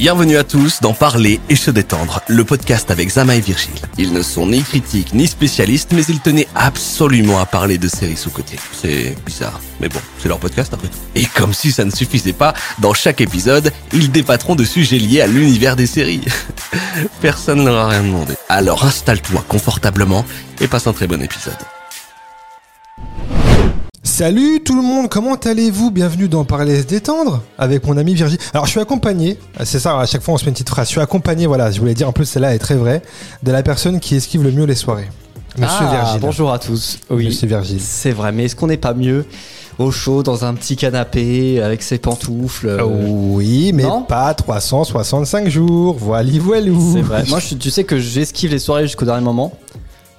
Bienvenue à tous dans Parler et se détendre, le podcast avec Zama et Virgile. Ils ne sont ni critiques ni spécialistes, mais ils tenaient absolument à parler de séries sous-côté. C'est bizarre, mais bon, c'est leur podcast après tout. Et comme si ça ne suffisait pas, dans chaque épisode, ils débattront de sujets liés à l'univers des séries. Personne ne leur a rien demandé. Alors installe-toi confortablement et passe un très bon épisode. Salut tout le monde, comment allez-vous? Bienvenue dans Parler et se détendre avec mon ami Virgile. Alors je suis accompagné, c'est ça, à chaque fois on se met une petite phrase. Je suis accompagné, voilà, je voulais dire en plus celle-là est très vraie, de la personne qui esquive le mieux les soirées. Monsieur ah, Virgile. Bonjour à tous. Oui, Monsieur Virgile. c'est vrai, mais est-ce qu'on n'est pas mieux au chaud dans un petit canapé avec ses pantoufles? Euh, Oui, mais non? pas 365 jours. Voilà, voilou. C'est vrai. Moi, je- tu sais que j'esquive les soirées jusqu'au dernier moment.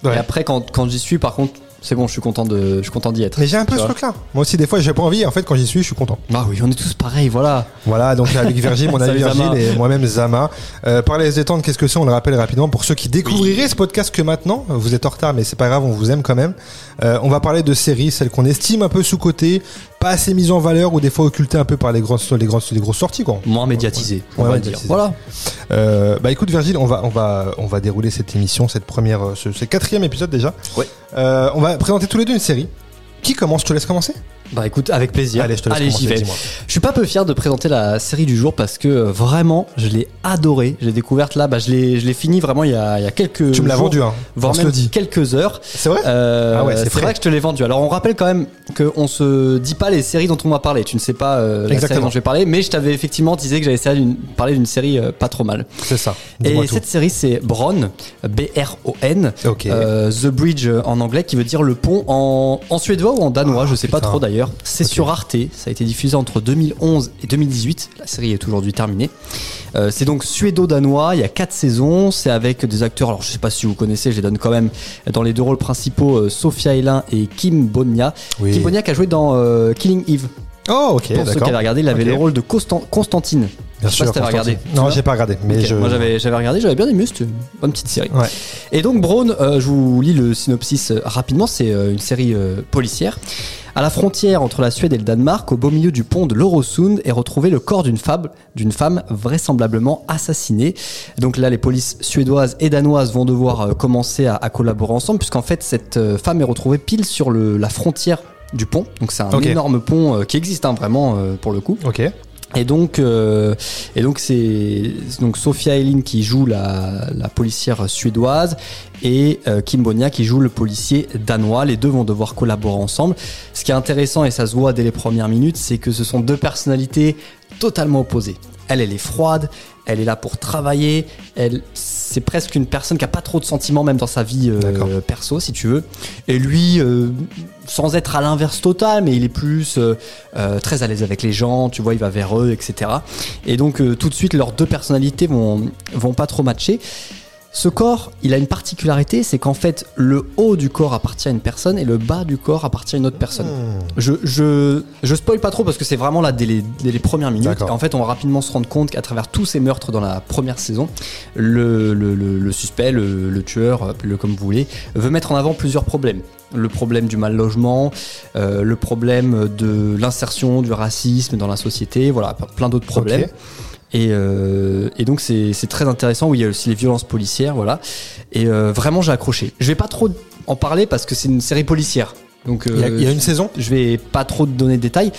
Ouais. Et après, quand, quand j'y suis, par contre, c'est bon, je suis content de, je suis content d'y être. Mais j'ai un peu ce truc-là. Moi aussi, des fois, j'ai pas envie. En fait, quand j'y suis, je suis content. Bah oui, on est tous pareils, voilà. Voilà, donc avec Virgile, mon ami Virgile et moi-même Zama. Euh, parler et se détendre, qu'est-ce que c'est? On le rappelle rapidement pour ceux qui découvriraient ce podcast que maintenant. Vous êtes en retard, mais c'est pas grave, on vous aime quand même. Euh, on va parler de séries, celles qu'on estime un peu sous-cotées, pas assez mises en valeur ou des fois occultées un peu par les grosses, les grosses, les grosses sorties, quoi. Moins médiatisé, on va dire. Voilà. Euh, bah écoute Virgile, on va on va on va dérouler cette émission, cette première, euh, ce, ce quatrième épisode déjà. Ouais. Euh, on va présenter tous les deux une série. Qui commence Je te laisse commencer? Bah écoute, avec plaisir. Allez, je te laisse j'y commencer. vais. Je suis pas peu fier de présenter la série du jour parce que euh, vraiment, je l'ai adorée. Je l'ai découverte là, bah, je l'ai, je l'ai fini vraiment il y a, il y a quelques. Tu me l'as jours, vendu, hein. voire on se même le dit. quelques heures. C'est vrai? Euh, Ah ouais, c'est frais. vrai que je te l'ai vendu. Alors on rappelle quand même qu'on se dit pas les séries dont on va parler. Tu ne sais pas euh, la série Exactement. dont je vais parler, mais je t'avais effectivement disé que j'allais essayer d'une- parler d'une série euh, pas trop mal. C'est ça. Dis-moi Et tout. cette série c'est Bron, B-R-O-N, Ok. euh, The Bridge en anglais, qui veut dire le pont en, en suédois ou en danois, Ah, je sais pas trop d'ailleurs. C'est sur Arte, ça a été diffusé entre 2011 et 2018. La série est aujourd'hui terminée. Euh, c'est donc suédo-danois, il y a quatre saisons, c'est avec des acteurs, alors je sais pas si vous connaissez, je les donne quand même dans les deux rôles principaux, euh, Sophia Hélin et Kim Bonia. Oui. Kim Bonia qui a joué dans euh, Killing Eve. Oh ok, Pour ceux qui avaient regardé, il avait le rôle de Constan- Constantine. Bien Je sais pas si regardé. Non, j'ai pas regardé, mais je. Moi j'avais regardé, j'avais bien aimé, c'était une bonne petite série. Ouais. Et donc Braun, euh, je vous lis le synopsis euh, rapidement, c'est euh, une série euh, policière. À la frontière entre la Suède et le Danemark, au beau milieu du pont de l'Orosund, est retrouvé le corps d'une femme, d'une femme vraisemblablement assassinée. Donc là, les polices suédoises et danoises vont devoir commencer à, à collaborer ensemble, puisqu'en fait, cette femme est retrouvée pile sur le, la frontière du pont. Donc c'est un énorme pont euh, qui existe hein, vraiment euh, pour le coup. Ok. Et donc, euh, et donc c'est donc Sophia Elin qui joue la, la policière suédoise et euh, Kim Bonia qui joue le policier danois. Les deux vont devoir collaborer ensemble. Ce qui est intéressant et ça se voit dès les premières minutes, c'est que ce sont deux personnalités totalement opposées. Elle, elle est froide, elle est là pour travailler. Elle, c'est presque une personne qui a pas trop de sentiments même dans sa vie euh, perso, si tu veux. Et lui, euh, sans être à l'inverse total, mais il est plus euh, très à l'aise avec les gens, tu vois, il va vers eux, etc. Et donc tout de suite, leurs deux personnalités vont, vont pas trop matcher. Ce corps, il a une particularité, c'est qu'en fait, le haut du corps appartient à une personne et le bas du corps appartient à une autre personne. Hmm. Je, je, je spoil pas trop parce que c'est vraiment là dès les, dès les premières minutes. En fait, on va rapidement se rendre compte qu'à travers tous ces meurtres dans la première saison, le, le, le- le suspect, le, le tueur, appelez-le comme vous voulez, veut mettre en avant plusieurs problèmes. Le problème du mal logement, euh, le problème de l'insertion, du racisme dans la société, voilà, plein d'autres problèmes. Et, euh, et donc c'est très intéressant où il y a aussi les violences policières, voilà. Et euh, vraiment j'ai accroché. Je vais pas trop en parler parce que c'est une série policière. Donc Il y, a, euh, il y a une saison? je vais pas trop te donner de détails.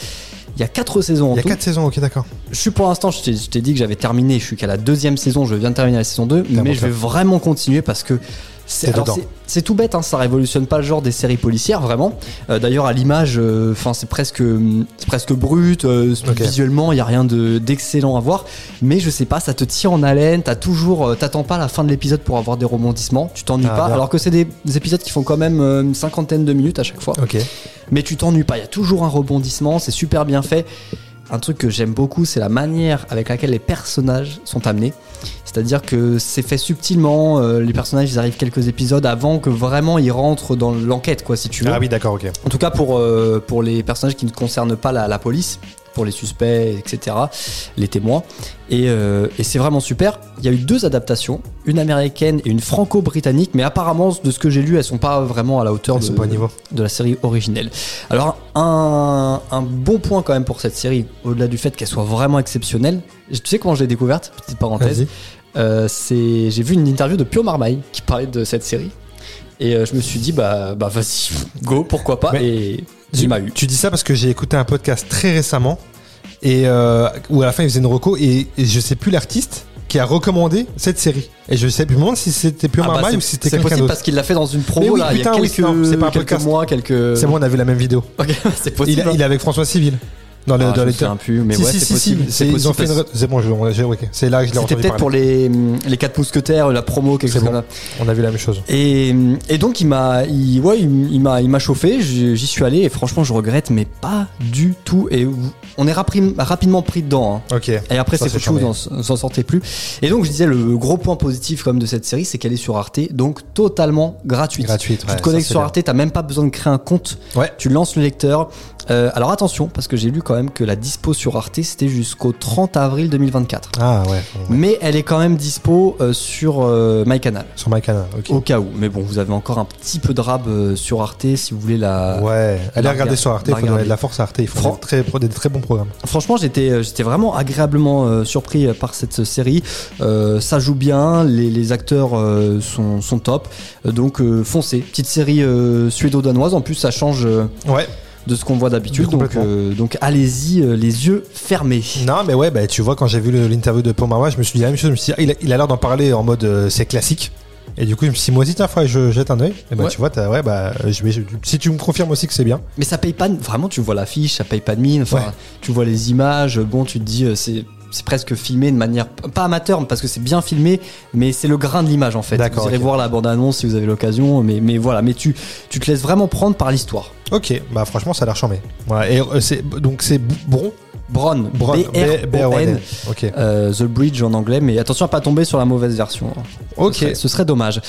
Il y a quatre saisons en Il y a tout. quatre saisons, ok, d'accord. Je suis pour l'instant, je t'ai dit que j'avais terminé, je suis qu'à la deuxième saison, je viens de terminer la saison 2, bon mais je vais vraiment continuer parce que c'est tout bête, hein, ça révolutionne pas le genre des séries policières, vraiment. Euh, D'ailleurs, à l'image, euh, c'est presque, c'est presque brut, euh, visuellement, il y a rien de- d'excellent à voir, mais je sais pas, ça te tire en haleine, t'as toujours, euh, t'attends pas la fin de l'épisode pour avoir des rebondissements, tu t'ennuies Ah, pas, bien. alors que c'est des, des épisodes qui font quand même euh, une cinquantaine de minutes à chaque fois mais tu t'ennuies pas. Il y a toujours un rebondissement, c'est super bien fait. Un truc que j'aime beaucoup, c'est la manière avec laquelle les personnages sont amenés. C'est-à-dire que c'est fait subtilement. euh, les personnages, ils arrivent quelques épisodes avant que vraiment ils rentrent dans l'enquête, quoi, si tu veux. Ah oui, d'accord, ok. En tout cas, pour, euh, pour les personnages qui ne concernent pas la, la police, pour les suspects, etc., les témoins. Et, euh, et c'est vraiment super. Il y a eu deux adaptations, une américaine et une franco-britannique, mais apparemment, de ce que j'ai lu, elles sont pas vraiment à la hauteur de, pas niveau. de la série originelle. Alors, un, un bon point quand même pour cette série, au-delà du fait qu'elle soit vraiment exceptionnelle, tu sais comment je l'ai découverte Petite parenthèse. Euh, j'ai vu une interview de Pio Marmaille qui parlait de cette série et euh, je me suis dit bah bah vas-y go pourquoi pas Mais et Tu, il m'a eu tu dis ça parce que j'ai écouté un podcast très récemment et euh, où à la fin il faisait une reco et, et je sais plus l'artiste qui a recommandé cette série. Et je sais plus, demande si c'était Pure Ah bah, c'est- ou si c'était c'est quelqu'un possible d'autre. parce qu'il l'a fait dans une promo oui, là il y a oui, quelques, non, c'est pas un quelques mois quelques C'est bon, on a vu la même vidéo. Ok, c'est Il, possible il est avec François Civil. Dans le, Ah, dans les mais si, ouais si, c'est si, possible si, c'est c'est- ils ont possible fait une. C'est bon, je- j'ai- ok. c'est là que je l'ai c'était peut-être pour les les quatre mousquetaires la promo quelque C'est chose bon. comme ça On a vu la même chose. Et, et donc il m'a, il, ouais, il, il m'a, il m'a chauffé. J'y suis allé et franchement je regrette, mais pas du tout. Et on est rapri- rapidement pris dedans. hein. Ok. Et après Ça, c'est foutu, on s'en sortait plus. Et donc je disais le gros point positif comme de cette série, c'est qu'elle est sur Arte, donc totalement gratuite. Gratuite. Tu ouais, te connectes sur. Arte, t'as même pas besoin de créer un compte. Ouais. Tu lances le lecteur. Euh, alors attention, parce que j'ai lu quand même que la dispo sur Arte c'était jusqu'au 30 avril 2024. Ah ouais. ouais. Mais elle est quand même dispo euh, sur euh, MyCanal. Sur MyCanal. Ok. Au cas où. Mais bon, vous avez encore un petit peu de rab euh, sur Arte si vous voulez la. Ouais, allez la regarder sur Arte, il La faut donner de la force à Arte, font Fran- des très, pro- des très bons programmes. Franchement, j'étais j'étais vraiment agréablement surpris par cette série. Ça joue bien, les, les acteurs sont, sont top. Donc foncez. Petite série suédo-danoise. En plus, ça change Ouais. De ce qu'on voit d'habitude. Donc, euh, donc allez-y, euh, les yeux fermés. Non, mais ouais, bah, tu vois, quand j'ai vu l'interview de Marois, je me suis dit la même chose. Je me suis dit, ah, il a- l'air d'en parler en mode euh, c'est classique. Et du coup, je me suis dit, moi aussi, tiens, faudrait que je jette un oeil. Et bah, Ouais. tu vois, ouais, bah, je si tu me confirmes aussi que c'est bien. Mais ça paye pas. Vraiment, tu vois l'affiche, ça paye pas de mine. Enfin, Ouais. tu vois les images. Bon, tu te dis, c'est. C'est presque filmé de manière pas amateur parce que c'est bien filmé, mais c'est le grain de l'image en fait. Vous irez voir la bande annonce si vous avez l'occasion, mais, mais voilà, mais tu, tu te laisses vraiment prendre par l'histoire. Ok, bah, franchement, ça a l'air charmé. Ouais, et euh, c'est, donc, c'est Bron. Bron, Bron. B-R-O-N, Ok. euh, The Bridge en anglais, mais attention à pas tomber sur la mauvaise version. hein. Ok. Ce serait, ce serait dommage.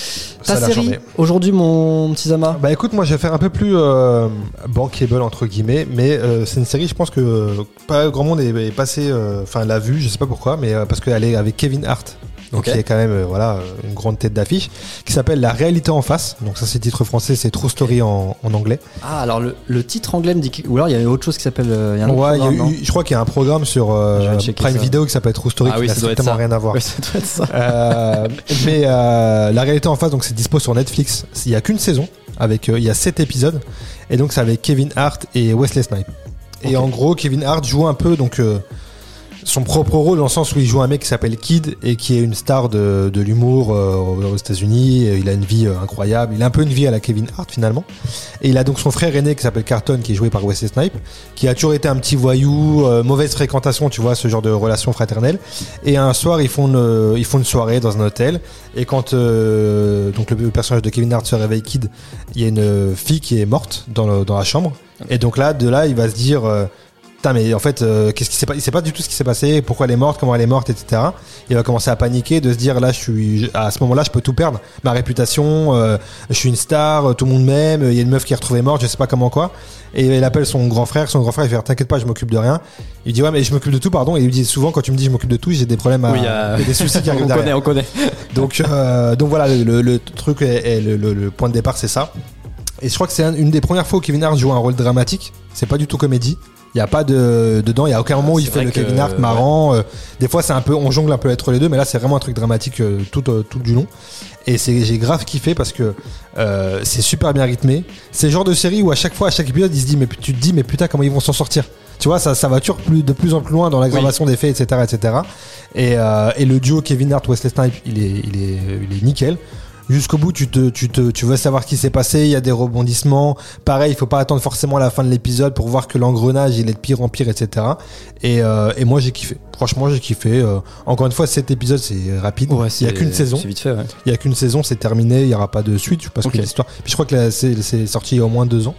Ta série aujourd'hui, mon petit Zama Bah écoute, moi je vais faire un peu plus euh, bankable entre guillemets, mais euh, c'est une série, je pense que pas grand monde est, est passé, euh, enfin l'a vue, je sais pas pourquoi, mais parce qu'elle est avec Kevin Hart, donc Ok. qui est quand même euh, voilà euh, une grande tête d'affiche, qui s'appelle La réalité en face. Donc ça c'est le titre français, c'est True Story en, en anglais. Ah, alors le, le titre anglais me dit. que- Ou alors il y a autre chose qui s'appelle. euh, il y a Ouais, il y a eu- je crois qu'il y a un programme sur euh, Prime ça. Video qui s'appelle True Story Ah qui oui, n'a ça doit être strictement ça. rien à voir. Ouais, ça doit être ça. Euh, mais euh, la réalité en face, donc c'est dispo sur Netflix. Il y a qu'une saison, avec euh, il y a sept épisodes, et donc c'est avec Kevin Hart et Wesley Snipes. Et en gros, Kevin Hart joue un peu donc euh, son propre rôle dans le sens où il joue un mec qui s'appelle Kid et qui est une star de, de l'humour euh, aux États-Unis. Il a une vie euh, incroyable. Il a un peu une vie à la Kevin Hart finalement. Et il a donc son frère aîné qui s'appelle Carton, qui est joué par Wesley Snipes, qui a toujours été un petit voyou, euh, mauvaise fréquentation, tu vois, ce genre de relation fraternelle. Et un soir, ils font une, ils font une soirée dans un hôtel. Et quand donc le personnage de Kevin Hart se réveille Kid, il y a une fille qui est morte dans, le- dans la chambre. Et donc là, de là, il va se dire. Putain, mais en fait, euh, qu'est-ce qui s'est pas Il sait pas du tout ce qui s'est passé, pourquoi elle est morte, comment elle est morte, etc. Il va commencer à paniquer, de se dire là, je suis à ce moment-là, je peux tout perdre, ma réputation, euh, je suis une star, euh, tout le monde m'aime, il y a une meuf qui est retrouvée morte, je sais pas comment quoi. Et il appelle son grand frère, son grand frère il fait t'inquiète pas, je m'occupe de rien. Il dit ouais mais je m'occupe de tout, pardon. Et il lui dit souvent quand tu me dis je m'occupe de tout, j'ai des problèmes à, Oui, euh, des soucis qui arrivent on derrière. connaît, on connaît. Donc, euh, donc voilà, le, le- le truc, est- le, le- point de départ, c'est ça. Et je crois que c'est un- une des premières fois où Kevin Hart joue un rôle dramatique. C'est pas du tout comédie. Il y a pas de dedans. Il y a aucun moment où il fait le que, Kevin Hart marrant. euh, des fois, c'est un peu, on jongle un peu entre les deux, mais là, c'est vraiment un truc dramatique euh, tout euh, tout du long. Et c'est j'ai grave kiffé parce que euh, c'est super bien rythmé. C'est le genre de série où à chaque fois, à chaque épisode, il se dit mais tu te dis mais putain comment ils vont s'en sortir? Tu vois, ça, ça va toujours plus, de plus en plus loin dans l'aggravation des faits, etc., etc. Et, euh, et le duo Kevin Hart Wesley Snipes, il est, il est, il est nickel. Jusqu'au bout, tu te, tu te, tu veux savoir ce qui s'est passé. Il y a des rebondissements. Pareil, il faut pas attendre forcément la fin de l'épisode pour voir que l'engrenage il est de pire en pire, etc. Et, euh, et moi j'ai kiffé. Franchement, j'ai kiffé. Euh, encore une fois, cet épisode c'est rapide. Ouais, il y a qu'une saison. C'est vite fait, ouais. Il y a qu'une saison, c'est terminé. Il y aura pas de suite parce que l'histoire. Puis je crois que c'est sorti il y a au moins deux ans.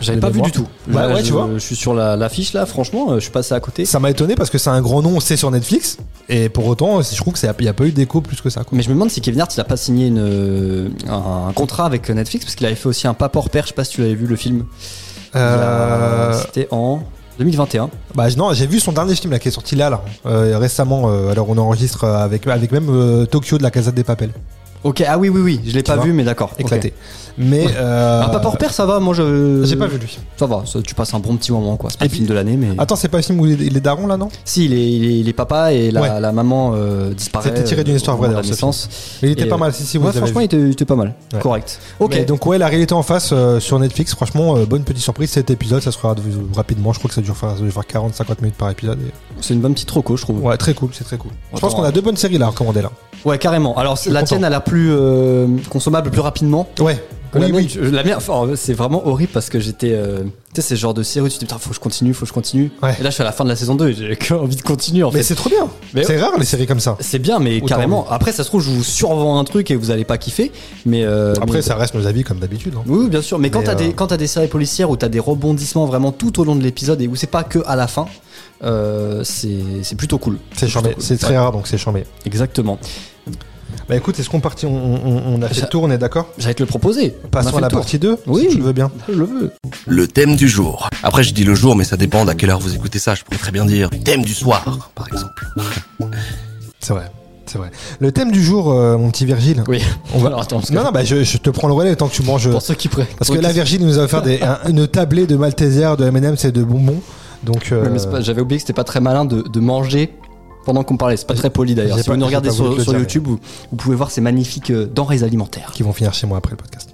J'avais pas vu du tout. Ouais, Là, ouais, je, tu vois. Je suis sur la- l'affiche là, franchement, euh, je suis passé à côté. Ça m'a étonné parce que c'est un grand nom, c'est sur Netflix. Et pour autant, je trouve que c'est- il y a pas eu d'écho plus que ça. Quoi. Mais je me demande si Kevin Hart il a pas signé une, euh, un, un contrat avec Netflix parce qu'il avait fait aussi un pas hors pair. Je sais pas si tu l'avais vu le film. Euh, C'était en 2021. Bah non, j'ai vu son dernier film là qui est sorti là, là euh, récemment. euh, alors on enregistre avec avec même euh, Tokyo de la Casa des Papel, Ok, ah oui, oui, oui, je l'ai pas vois, vu, mais d'accord. éclaté. Mais euh, Ah, Papa Repère, ça va, moi je. j'ai pas vu lui. Ça va, ça- tu passes un bon petit moment, quoi. C'est pas Et le film de l'année, mais. Attends, c'est pas le film où il est, il est daron là, non? Si, il est, il est, il est papa et la, Ouais. la maman euh, disparaît. C'était tiré d'une euh, histoire vraie, ce naissance. Mais il était Et, pas mal. Si si, vous Ouais, avez franchement, vu. il était, il était pas mal. Ouais. Correct. Ok. Mais donc ouais, la réalité en face euh, sur Netflix. Franchement, bonne petite surprise. Cet épisode, ça se regarde rapidement. Je crois que ça dure dure faire 40-50 minutes par épisode. et- C'est une bonne petite roco, je trouve. Ouais, très cool, c'est très cool. Je pense qu'on a deux bonnes séries là à recommander là. Ouais, carrément. Alors, la content. tienne a l'air plus euh, consommable plus rapidement. Ouais. la Oui, mienne. oui. Je- La mienne, enfin, c'est vraiment horrible parce que j'étais. euh, tu sais, c'est ce genre de série où tu te dis, putain, faut que je continue, faut que je continue. Ouais. Et là, je suis à la fin de la saison 2 et j'ai envie de continuer en Mais fait. c'est trop bien. Mais- C'est rare les séries comme ça. C'est bien, mais Autant carrément. Après, ça se trouve, je vous survends un truc et vous allez pas kiffer. Mais. euh, Après, mais- ça reste nos avis comme d'habitude. hein. Oui, bien sûr. Mais quand Mais, t'as euh, des quand t'as des séries policières où t'as des rebondissements vraiment tout au long de l'épisode et où c'est pas que à la fin, euh, c'est c'est plutôt cool. C'est charmé. cool. C'est très Ouais, rare donc c'est charmé. Exactement. Bah écoute, est-ce qu'on partit on, on- on a fait Ça- le tour, on est d'accord? J'allais te le proposer. Passons à la partie 2 Oui. si tu le veux bien. Je le veux. Le thème du jour. Après, je dis le jour, mais ça dépend d'à quelle heure vous écoutez ça. Je pourrais très bien dire thème du soir, par exemple. C'est vrai. C'est vrai. Le thème du jour, euh, mon petit Virgile. Oui. On va- Alors attends, parce que Non, non, bah je, je te prends le relais tant que tu manges. pour ceux qui prennent. Parce que là, Virgile nous a offert des, un- une tablée de Maltesers, de M&M's et de bonbons. Donc, euh, J'avais oublié que c'était pas très malin de, de manger pendant qu'on parlait. C'est pas très poli d'ailleurs. Si pas- vous nous regardez sur, YouTube, vous, vous pouvez voir ces magnifiques euh, denrées alimentaires. qui vont finir chez moi après le podcast.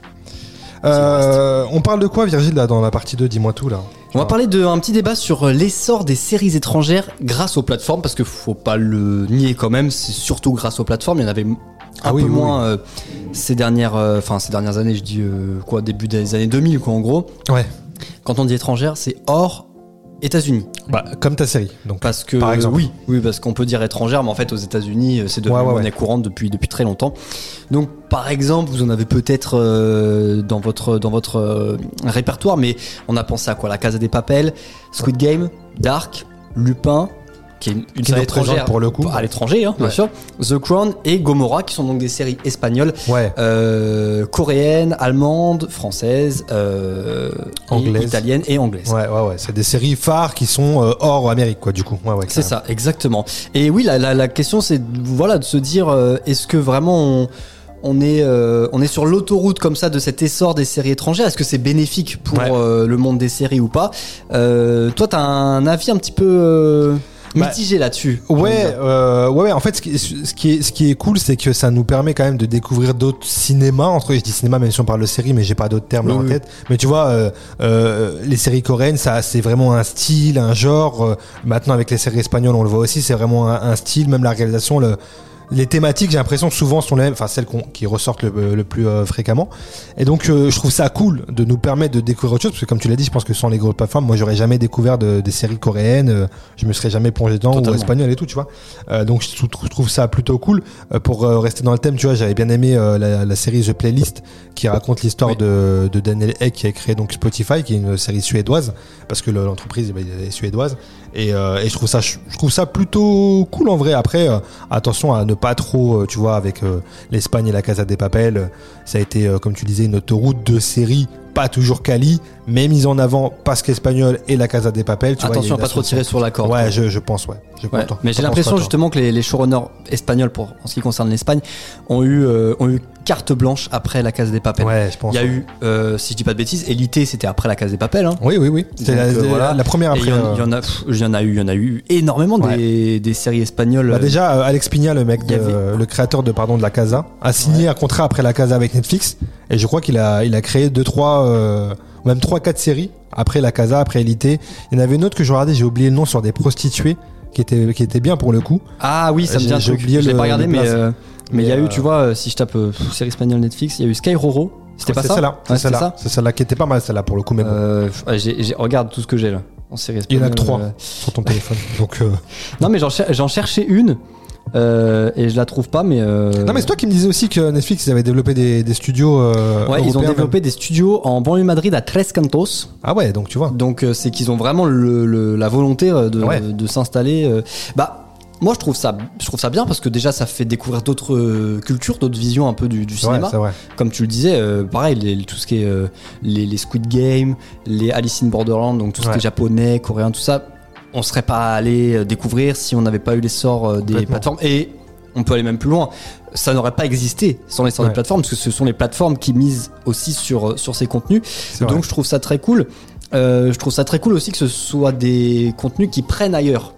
Euh, on parle de quoi, Virgile, là, dans la partie 2 Dis-moi tout, là. On va parler d'un petit débat sur l'essor des séries étrangères grâce aux plateformes, parce que faut pas le nier quand même, c'est surtout grâce aux plateformes. Il y en avait un Ah oui, peu oui, moins euh, ces dernières, euh, ces dernières années, je dis quoi, début des années 2000 quoi en gros. Ouais. Quand on dit étrangère, c'est hors États-Unis, Bah, comme ta série. Donc, parce que Par exemple. oui, oui, parce qu'on peut dire étrangère, mais en fait aux États-Unis euh, c'est devenu Ouais, ouais, monnaie ouais. courante depuis depuis très longtemps. Donc par exemple, vous en avez peut-être euh, dans votre dans votre euh, répertoire, mais on a pensé à quoi? La Casa des Papel, Squid Game, Dark, Lupin, qui est une, une Qui série étrangère pour le coup. à l'étranger, hein, bien Ouais. sûr. The Crown et Gomorrah, qui sont donc des séries espagnoles, ouais. euh, coréennes, allemandes, françaises, euh, Anglaises. italiennes et anglaises. Ouais, ouais, ouais. C'est des séries phares qui sont euh, hors Amérique, quoi, du coup. Ouais, ouais. C'est ça, exactement. Et oui, la, la, la question, c'est voilà de se dire, est-ce que vraiment on, on est euh, on est sur l'autoroute comme ça de cet essor des séries étrangères? Est-ce que c'est bénéfique pour Ouais. euh, le monde des séries ou pas? Euh, Toi, t'as un avis un petit peu Bah, mitigé là-dessus. Ouais, euh, ouais, ouais. En fait, ce qui, ce qui est, ce qui est cool, c'est que ça nous permet quand même de découvrir d'autres cinémas. Entre, je dis cinéma, même si on parle de série, mais j'ai pas d'autres termes Oui, en oui. tête. Mais tu vois, euh, euh, les séries coréennes, ça, c'est vraiment un style, un genre. Euh, maintenant, avec les séries espagnoles, on le voit aussi, c'est vraiment un, un style, même la réalisation, le. Les thématiques, j'ai l'impression que souvent sont les mêmes, enfin celles qui ressortent le, le plus euh, fréquemment. Et donc, euh, je trouve ça cool de nous permettre de découvrir autre chose, parce que comme tu l'as dit, je pense que sans les grosses plateformes, moi, j'aurais jamais découvert de- des séries coréennes, euh, je me serais jamais plongé dedans, ou Totalement. espagnol et tout, tu vois. Euh, donc, je trou- trouve ça plutôt cool. Pour rester dans le thème, tu vois, j'avais bien aimé la, la série The Playlist, qui raconte l'histoire Oui. de, de Daniel Ek, qui a créé donc Spotify, qui est une série suédoise, parce que le- l'entreprise eh ben, est suédoise. Et, euh, et je trouve ça, je ça plutôt cool en vrai. Après, euh, attention à ne pas trop, euh, tu vois, avec l'Espagne et la Casa des Papel, ça a été, comme tu disais, une autoroute de séries pas toujours quali, mais mise en avant parce qu'Espagnol et la Casa des Papel. Tu vois, il y a Attention à pas trop tirer sur la corde. Ouais, je, je pense, ouais. Je Ouais. pense. Mais j'ai l'impression justement que les, les showrunners espagnols, pour, en ce qui concerne l'Espagne, ont eu, euh, ont eu carte blanche après la case des papels. Ouais, je pense. Il y a ouais. eu, euh, si je dis pas de bêtises, Elité, c'était après la case des papels. Hein. Oui, oui, oui. C'était la, euh, voilà. la première après. il y, en- il y en a, pff, y en a eu, il y en a eu énormément des, des séries espagnoles. Bah déjà, Alex Pina, le mec, de- avait- le créateur de pardon de la Casa, a signé un contrat après la Casa avec Netflix, et je crois qu'il a, il a créé deux, trois, même trois, quatre séries après la Casa, après Elité. Il y en avait une autre que je regardais, j'ai oublié le nom sur des prostituées, qui était, qui était bien pour le coup. Ah oui, ça me dit un j'ai oublié Je l'ai pas regardé, mais euh, mais il y a eu, euh, tu vois, euh, si je tape euh, pff, série espagnole Netflix, il y a eu Sky Roro. C'était Ouais, pas c'est ça celle-là, Ouais, c'est celle-là, ça c'est celle-là qui était pas mal, celle-là pour le coup, mais bon, Euh, regarde tout ce que j'ai là en série il y en espagnole. a que trois euh. sur ton téléphone. Donc, euh, Non, mais j'en cherchais une euh, et je la trouve pas, mais. euh, non mais c'est toi qui me disais aussi que Netflix ils avaient développé des, des studios. euh, Ouais, ils ont développé des studios en banlieue Madrid à Tres Cantos. Ah ouais, donc tu vois. Donc c'est qu'ils ont vraiment le, le- la volonté de, Ouais. de s'installer. Bah moi je trouve ça, je trouve ça bien parce que déjà ça fait découvrir d'autres cultures, d'autres visions un peu du, du cinéma. vrai. Comme tu le disais, pareil, les- tout ce qui est les, les Squid Game, les Alice in Borderland, donc tout ce qui Ouais. est japonais, coréen, tout ça, on serait pas allé euh, découvrir si on n'avait pas eu l'essor euh, des plateformes. Et on peut aller même plus loin. Ça n'aurait pas existé sans l'essor Ouais. des plateformes, parce que ce sont les plateformes qui misent aussi sur, euh, sur ces contenus. Vrai. Donc je trouve ça très cool. Euh, je trouve ça très cool aussi que ce soit des contenus qui prennent ailleurs.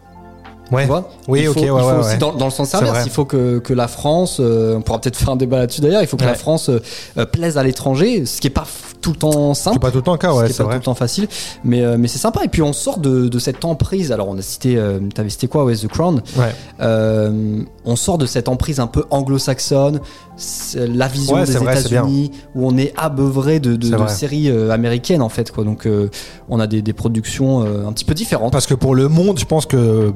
Ouais. Tu vois? Oui, il ok, ouais, il faut ouais, aussi ouais. Dans, dans le sens inverse, il faut que, que la France, euh, on pourra peut-être faire un débat là-dessus d'ailleurs, il faut que la. France euh, plaise à l'étranger, ce qui est pas tout le temps C'est simple. pas tout le temps cas, ouais, c'est pas vrai. tout le temps facile, mais, euh, mais c'est sympa. Et puis on sort de, de cette emprise. Alors on a cité, euh, t'avais cité quoi, ouais, The Crown. Ouais. Euh, on sort de cette emprise un peu anglo-saxonne, la vision Ouais, des. États-Unis, où on est abeuvré de, séries euh, américaines en fait. Quoi. Donc on a des, des productions un petit peu différentes. Parce que pour le monde, je pense que,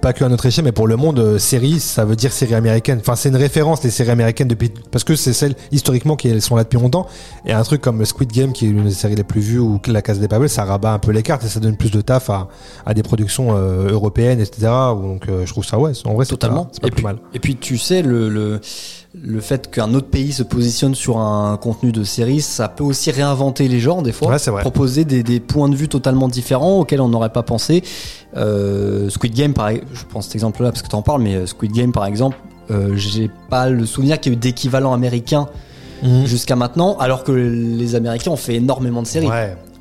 pas que à notre échelle, mais pour le monde, série, ça veut dire série américaine. Enfin, c'est une référence, les séries américaines, depuis, parce que c'est celles, historiquement, qui sont là depuis longtemps. Et un truc comme Squid Game, qui est l'une des séries les plus vues, ou La Casa des Papel, ça rabat un peu les cartes et ça donne plus de taf à, à des productions euh, européennes, etc. Donc, euh, je trouve ça, ouais, en vrai, c'est Totalement. pas, c'est pas et, plus puis, mal. et puis tu sais, le, le, le fait qu'un autre pays se positionne sur un contenu de série, ça peut aussi réinventer les genres des fois. Ouais, c'est vrai. Proposer des, des points de vue totalement différents auxquels on n'aurait pas pensé. Euh, Squid Game, par, je prends cet exemple-là parce que tu en parles, mais Squid Game par exemple, j'ai pas le souvenir qu'il y ait eu d'équivalent américain Jusqu'à maintenant, alors que les Américains ont fait énormément de séries.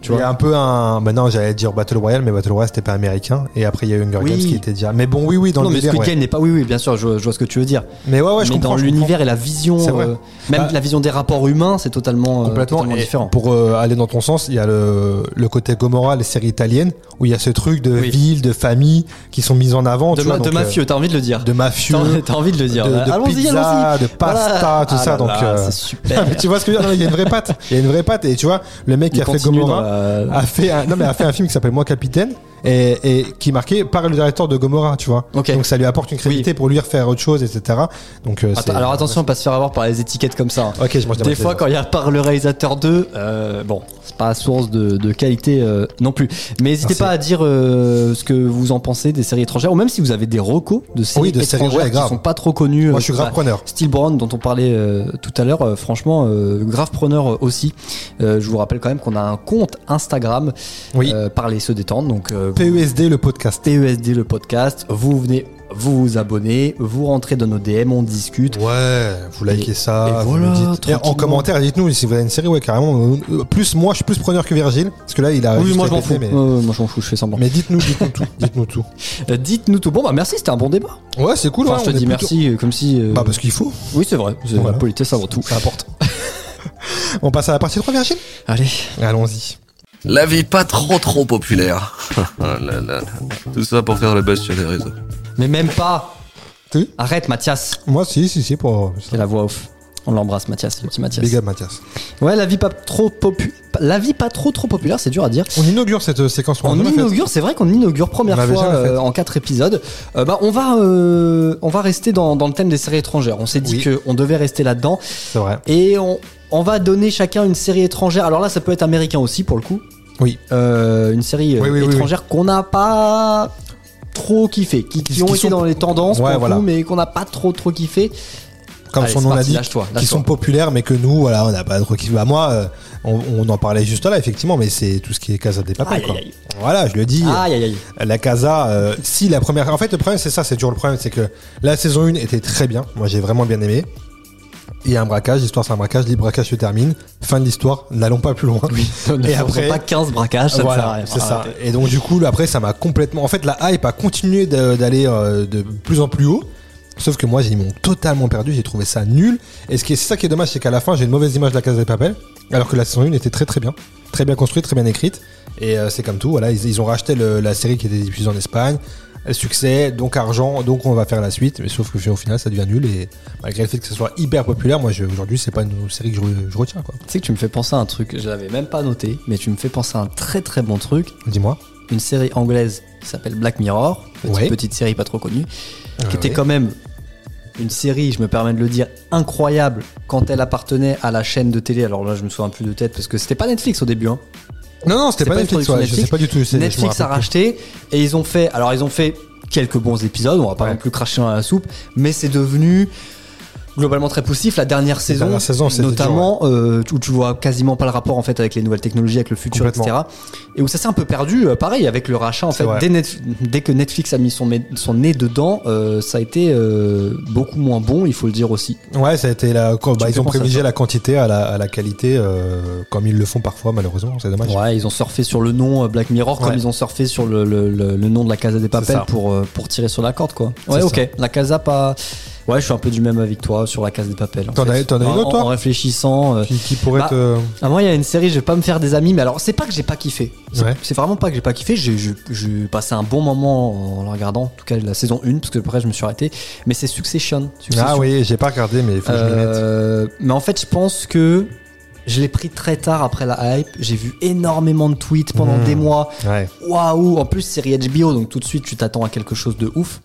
Tu il y a un peu un. Maintenant, j'allais dire Battle Royale, mais Battle Royale, c'était pas américain. Et après, il y a eu Hunger Oui. Games qui était déjà. Mais bon, oui, oui, dans non, le mais Squid ouais. Game n'est pas. Oui, oui, bien sûr, je, je vois ce que tu veux dire. Mais ouais, ouais, je mais comprends. dans l'univers et la vision, euh, même Bah, la vision des rapports humains, c'est totalement, euh, Complètement. totalement différent. Pour euh, aller dans ton sens, il y a le, le côté Gomorrah, les séries italiennes, où il y a ce truc de Oui. ville, de famille, qui sont mises en avant. De, tu ma- vois, de donc, mafieux, t'as envie de le dire. de mafieux, T'as envie de le dire. de, de pizza, de pasta, tout Ah ça. donc, c'est super. mais tu vois ce que je veux dire? Non, Il y a une vraie patte. Il y a une vraie patte. Et tu vois, le mec qui a fait Gomorrah a fait un, fait un film qui s'appelle Moi Capitaine et, et qui est marqué par le directeur de Gomorrah, tu vois. Donc ça lui apporte une crédibilité pour lui refaire autre chose, etc. Donc euh, Attends, alors attention, pas se faire avoir par les étiquettes comme ça. hein. Ok, je Des fois, quand il y a par le réalisateur 2, euh, bon, c'est pas source de, de qualité euh, non plus. Mais n'hésitez pas à dire euh, ce que vous en pensez des séries étrangères, ou même si vous avez des recos de séries Oui, de séries, étrangères ouais, qui grave. sont pas trop connues. Moi euh, je suis grave bah, preneur. Steel Brown dont on parlait tout à l'heure, franchement, grave preneur aussi. Je vous rappelle quand même qu'on a un compte Instagram, Oui. euh, parler se détendre, donc euh, PESD le podcast. PESD le podcast. Vous venez vous vous abonnez, vous rentrez dans nos DM, on discute. Ouais, vous likez Et- ça, et vous voilà, nous dites. Et en commentaire, dites-nous si vous avez une série, ouais, carrément. Euh, Plus moi, je suis plus preneur que Virgile, parce que là, il a. oui, moi je m'en fous. Mais, moi je m'en fous, je fais semblant. mais dites-nous, dites-nous tout. Dites-nous tout. Euh, Dites-nous tout. Bon, bah merci, c'était un bon débat. Ouais, c'est cool. Enfin, ouais, je te dis plutôt- merci comme si. euh, Bah, parce qu'il faut. Oui, c'est vrai. C'est- Voilà. La politesse avant tout. Ça importe. on passe à la partie 3, Virgile? Allez. Allons-y. La vie pas trop trop populaire. Ah là là là. Tout ça pour faire le buzz sur les réseaux. Mais même pas. Tu Arrête, Mathias. Moi, si, si, si, pour. C'est la voix off. On l'embrasse, Mathias, le petit Mathias. Big up, Mathias. Ouais, la vie pas trop popu... La vie pas trop trop populaire, c'est dur à dire. On inaugure cette euh, séquence. On l'a inaugure, c'est vrai qu'on inaugure première On l'avait fois jamais euh, en quatre épisodes. Euh, bah, on va, euh, on va rester dans, dans le thème des séries étrangères. On s'est dit Oui. que on devait rester là-dedans C'est vrai. et on, on va donner chacun une série étrangère. Alors là, ça peut être américain aussi pour le coup. Oui. Euh, une série euh, Oui, oui, oui, étrangère qu'on n'a pas trop kiffé, qui, qui Qui- ont qui été sont- dans les tendances pour Ouais, le voilà. coup, mais qu'on n'a pas trop trop kiffé. Comme Allez, son nom l'indique, lâche-toi, qui sont populaires, mais que nous, voilà, on n'a pas trop kiffé. Bah, moi, euh, on, on en parlait juste là, effectivement, mais c'est tout ce qui est Casa des Papel, Aïe, quoi. aïe, aïe. Voilà, je le dis. Aïe aïe aïe. La Casa, euh, si la première. En fait, le problème, c'est ça, c'est toujours le problème, c'est que la saison 1 était très bien. Moi, j'ai vraiment bien aimé. Il y a un braquage, l'histoire c'est un braquage, le braquage se termine, fin de l'histoire, n'allons pas plus loin. Ne Et après- pas 15 braquages, ça ne sert à rien. c'est ça. Et donc du coup, après, ça m'a complètement. En fait, la hype a continué d'aller euh, de plus en plus haut. Sauf que moi, ils m'ont totalement perdu. J'ai trouvé ça nul. Et ce qui est, c'est ça qui est dommage, c'est qu'à la fin, j'ai une mauvaise image de la Casa des Papel, alors que la saison 1 était très très bien, très bien construite, très bien écrite. Et euh, c'est comme tout. Voilà, ils, ils ont racheté le- la série qui était diffusée en Espagne. Succès, donc argent, donc on va faire la suite. Mais sauf que au final, ça devient nul. Et malgré le fait que ce soit hyper populaire, moi, aujourd'hui, c'est pas une série que je, je retiens. Quoi. Tu sais que tu me fais penser à un truc, je l'avais même pas noté, mais tu me fais penser à un très très bon truc. Dis-moi. Une série anglaise qui s'appelle Black Mirror, petite, Ouais. petite série pas trop connue, qui était ouais. quand même une série, je me permets de le dire, incroyable quand elle appartenait à la chaîne de télé. Alors là, je me souviens plus de tête parce que c'était pas Netflix au début. Hein. Non, non, c'était pas, Netflix. ouais, je sais Netflix. pas du tout. Netflix a racheté et ils ont fait. Alors ils ont fait quelques bons épisodes. On va pas Ouais. non plus cracher dans la soupe, mais c'est devenu globalement très poussif. La dernière saison, dernière saison, c'était notamment, euh, où tu vois quasiment pas le rapport en fait avec les nouvelles technologies, avec le futur, etc. Et où ça s'est un peu perdu. euh, pareil avec le rachat en fait. Dès, dès que Netflix a mis son, mé- son nez dedans, euh, ça a été euh, beaucoup moins bon, il faut le dire aussi. Ouais, ça a été la. bah, ils ont à privilégié la quantité à la, à la qualité, comme ils le font parfois, malheureusement. C'est dommage. Ouais, ils ont surfé sur le nom Black Mirror comme ils ont surfé sur le, le, le- le nom de la Casa des ça. Papel pour, pour tirer sur la corde, quoi. C'est Ouais, ça. ok. La Casa, pas. Ouais, je suis un peu du même avec toi sur la Casa des Papel. en T'en as- t'en as une En- autre, toi? En réfléchissant. euh, Qui, qui pourrait Bah, te. Ah, moi, il y a une série, je vais pas me faire des amis, mais alors, c'est pas que j'ai pas kiffé. C'est Ouais. vraiment pas que j'ai pas kiffé. J'ai passé un bon moment en le regardant, en tout cas la saison 1, parce que après, je me suis arrêté. Mais c'est Succession. Succession. Ah oui, j'ai pas regardé, mais il faut que je le mette. Euh, mais en fait, je pense que je l'ai pris très tard après la hype. J'ai vu énormément de tweets pendant Mmh. des mois. Ouais. Waouh En plus, série HBO, donc tout de suite, tu t'attends à quelque chose de ouf.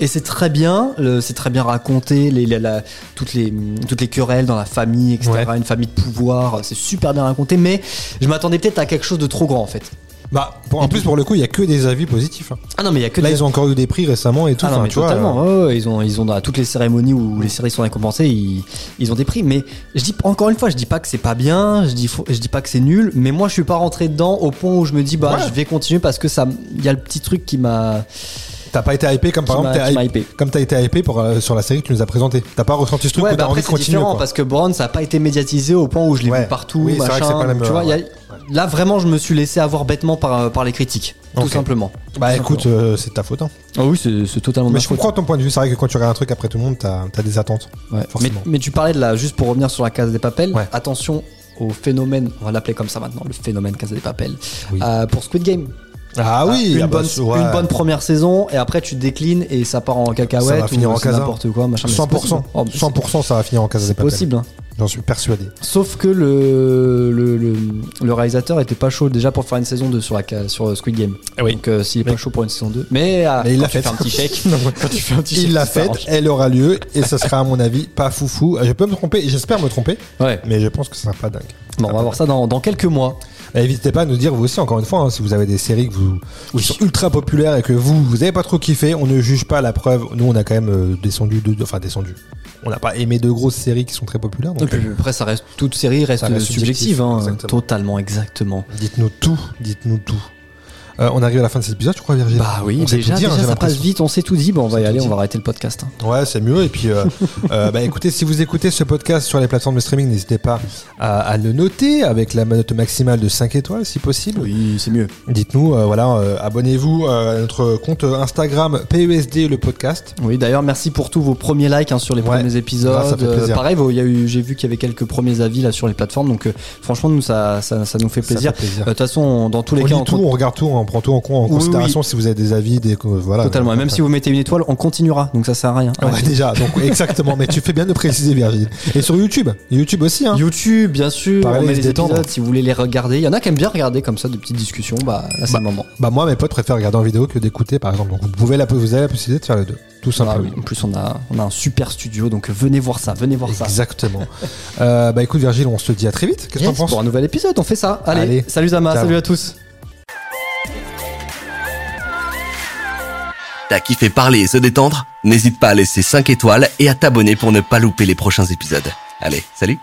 Et c'est très bien, c'est très bien raconté, les, la- la- toutes, les, toutes les querelles dans la famille, etc. Ouais. Une famille de pouvoir, c'est super bien raconté, mais je m'attendais peut-être à quelque chose de trop grand en fait. Bah, pour- en plus, pour le coup, il y a que des avis positifs. hein. Ah non, mais il y a que Là, des- ils ont encore eu des prix récemment et tout. Ah non, enfin, mais tu vois, totalement. euh, ouais, ouais, ils ont, ils ont dans toutes les cérémonies où les séries sont récompensées, ils, ils ont des prix. Mais je dis encore une fois, je dis pas que c'est pas bien, je dis, je dis pas que c'est nul, mais moi je suis pas rentré dedans au point où je me dis bah Ouais. je vais continuer parce que ça, il y a le petit truc qui m'a, T'as pas été hypé comme par exemple, t'es hypé. comme t'as été hypé pour, euh, sur la série que tu nous as présentée. T'as pas ressenti ce truc Ouais, où t'as bah envie après de c'est continuer. différent quoi. parce que Brown ça a pas été médiatisé au point où je l'ai Ouais. vu partout, Oui, c'est vrai que machin. c'est pas la même, tu vois, il y a- ouais. là vraiment je me suis laissé avoir bêtement par, par les critiques, tout simplement. Bah Tout écoute, euh, c'est de ta faute. hein. Ah oui, c'est totalement. Mais ma je faute. comprends ton point de vue. C'est vrai que quand tu regardes un truc après tout le monde, t'as as des attentes. Ouais. Mais, Forcément. mais tu parlais de la, juste pour revenir sur la case des papels, Ouais. attention au phénomène, on va l'appeler comme ça maintenant, le phénomène case des papels, Oui. euh, pour Squid Game. Ah oui, une, ah bah, ouais. une bonne première saison et après tu déclines et ça part en cacahuète Ça va finir ou en casa. n'importe quoi, machin. mais c'est 100%. possible. Oh, mais c'est- 100%, ça va finir en casa des C'est possible. hein. J'en suis persuadé. Sauf que le, le, le, le réalisateur était pas chaud déjà pour faire une saison 2 sur, la, sur Squid Game. Oui. Donc euh, s'il est Mais- pas chaud pour une saison 2. Mais, Mais il quand l'a tu fait. fais un petit chèque. quand tu fais un petit Il chèque, l'a s'arrange. elle aura lieu et ce sera à mon avis pas foufou. Je peux me tromper, j'espère me tromper, Ouais. mais je pense que ce sera pas dingue. Bon, on va voir ça dans, dans quelques mois. N'hésitez pas à nous dire vous aussi encore une fois hein, si vous avez des séries que vous qui sont ultra populaires et que vous vous avez pas trop kiffé, on ne juge pas la preuve. Nous on a quand même euh, descendu de, enfin descendu. On n'a pas aimé de grosses séries qui sont très populaires. Et Donc puis euh, après, ça reste toute série reste, reste subjective, hein, totalement, exactement. dites-nous tout, dites-nous tout. Euh, on arrive à la fin de cet épisode, je crois Virginie. Bah oui, On déjà, dire, déjà j'ai ça passe vite, on sait tout dit. Bon, on va y aller, dit. on va arrêter le podcast. hein. Ouais, c'est mieux. Et puis, euh, euh, bah, écoutez, si vous écoutez ce podcast sur les plateformes de streaming, n'hésitez pas à, à le noter avec la note maximale de 5 étoiles, si possible. Oui, c'est mieux. Dites-nous, voilà, abonnez-vous à notre compte Instagram PESD le podcast. Oui, d'ailleurs, merci pour tous vos premiers likes hein, sur les Ouais, premiers épisodes. ça fait pareil, j'ai vu qu'il y avait quelques premiers avis là sur les plateformes, donc franchement, nous ça, ça, ça nous fait plaisir. De toute façon, dans tous les on cas, lit on tout, on regarde tout, on prend tout en, en Oui, considération si vous avez des avis, des voilà. totalement. Et même si vous mettez une étoile, on continuera, donc ça sert à rien. Ouais, Ouais. déjà, donc exactement. Mais tu fais bien de préciser, Virginie. Et sur YouTube, YouTube aussi. Hein. YouTube, bien sûr, Parler on met les détendre. épisodes si vous voulez les regarder. Il y en a qui aiment bien regarder comme ça de petites discussions. Bah là, c'est Bah, le moment. Bah moi, mes potes préfèrent regarder en vidéo que d'écouter, par exemple. Donc vous pouvez la, vous avez la possibilité de faire les deux, tout Ah simplement. oui, En plus, on a, on a un super studio, donc venez voir ça, venez voir ça. Exactement. euh, bah écoute Virgile, on se dit à très vite. Qu'est-ce que Yes, penses pour un nouvel épisode, on fait ça. Allez, Allez. salut Zama, salut à tous. T'as kiffé parler et se détendre? N'hésite pas à laisser 5 étoiles et à t'abonner pour ne pas louper les prochains épisodes. Allez, salut